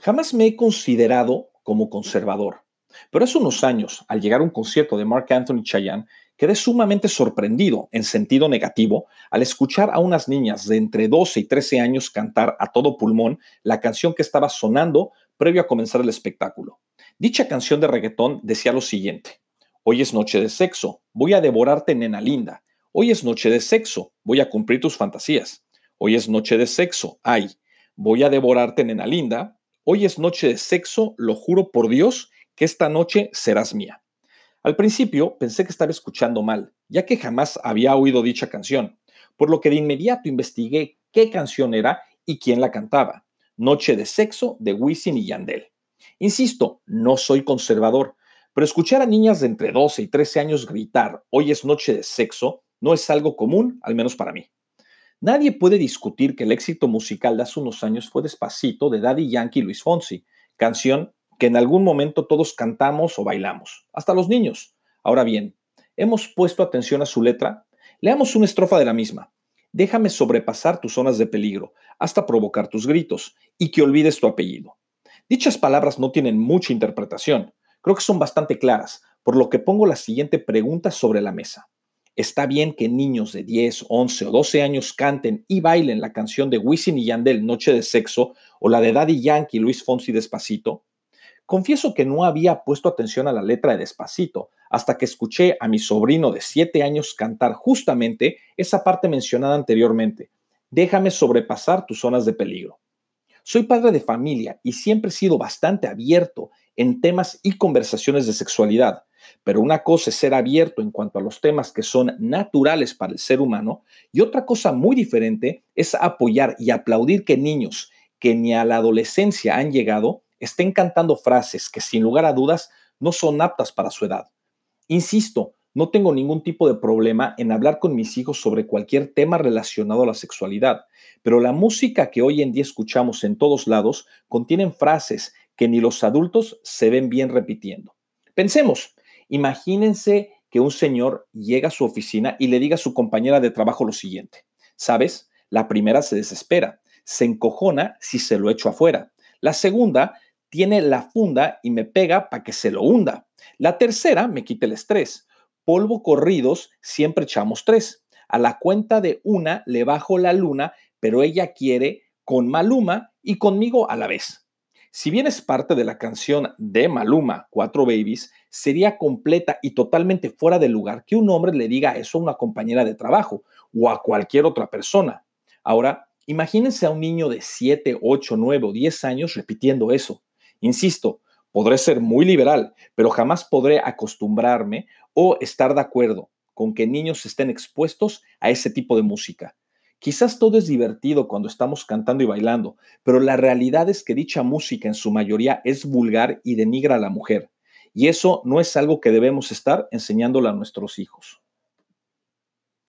Jamás me he considerado como conservador, pero hace unos años, al llegar a un concierto de Mark Anthony Chayanne, quedé sumamente sorprendido, en sentido negativo, al escuchar a unas niñas de entre 12 y 13 años cantar a todo pulmón la canción que estaba sonando previo a comenzar el espectáculo. Dicha canción de reggaetón decía lo siguiente, Hoy es noche de sexo, voy a devorarte, nena linda. Hoy es noche de sexo, voy a cumplir tus fantasías. Hoy es noche de sexo, ay, voy a devorarte, nena linda. Hoy es noche de sexo, lo juro por Dios que esta noche serás mía. Al principio pensé que estaba escuchando mal, ya que jamás había oído dicha canción, por lo que de inmediato investigué qué canción era y quién la cantaba. Noche de sexo de Wisin y Yandel. Insisto, no soy conservador, pero escuchar a niñas de entre 12 y 13 años gritar, hoy es noche de sexo, no es algo común, al menos para mí. Nadie puede discutir que el éxito musical de hace unos años fue Despacito de Daddy Yankee y Luis Fonsi, canción que en algún momento todos cantamos o bailamos, hasta los niños. Ahora bien, ¿hemos puesto atención a su letra? Leamos una estrofa de la misma. Déjame sobrepasar tus zonas de peligro, hasta provocar tus gritos, y que olvides tu apellido. Dichas palabras no tienen mucha interpretación, creo que son bastante claras, por lo que pongo la siguiente pregunta sobre la mesa. Está bien que niños de 10, 11 o 12 años canten y bailen la canción de Wisin y Yandel Noche de Sexo o la de Daddy Yankee Luis Fonsi Despacito. Confieso que no había puesto atención a la letra de Despacito hasta que escuché a mi sobrino de 7 años cantar justamente esa parte mencionada anteriormente. Déjame sobrepasar tus zonas de peligro. Soy padre de familia y siempre he sido bastante abierto en temas y conversaciones de sexualidad, pero una cosa es ser abierto en cuanto a los temas que son naturales para el ser humano y otra cosa muy diferente es apoyar y aplaudir que niños que ni a la adolescencia han llegado estén cantando frases que sin lugar a dudas no son aptas para su edad. Insisto, no tengo ningún tipo de problema en hablar con mis hijos sobre cualquier tema relacionado a la sexualidad, pero la música que hoy en día escuchamos en todos lados contienen frases que ni los adultos se ven bien repitiendo. Pensemos, imagínense que un señor llega a su oficina y le diga a su compañera de trabajo lo siguiente. ¿Sabes? La primera se desespera, se encojona si se lo echo afuera. La segunda tiene la funda y me pega para que se lo hunda. La tercera me quita el estrés polvo corridos, siempre echamos tres. A la cuenta de una le bajo la luna, pero ella quiere con Maluma y conmigo a la vez. Si bien es parte de la canción de Maluma, Cuatro Babies, sería completa y totalmente fuera de lugar que un hombre le diga eso a una compañera de trabajo o a cualquier otra persona. Ahora, imagínense a un niño de 7, 8, 9 o 10 años repitiendo eso. Insisto, Podré ser muy liberal, pero jamás podré acostumbrarme o estar de acuerdo con que niños estén expuestos a ese tipo de música. Quizás todo es divertido cuando estamos cantando y bailando, pero la realidad es que dicha música en su mayoría es vulgar y denigra a la mujer. Y eso no es algo que debemos estar enseñándole a nuestros hijos.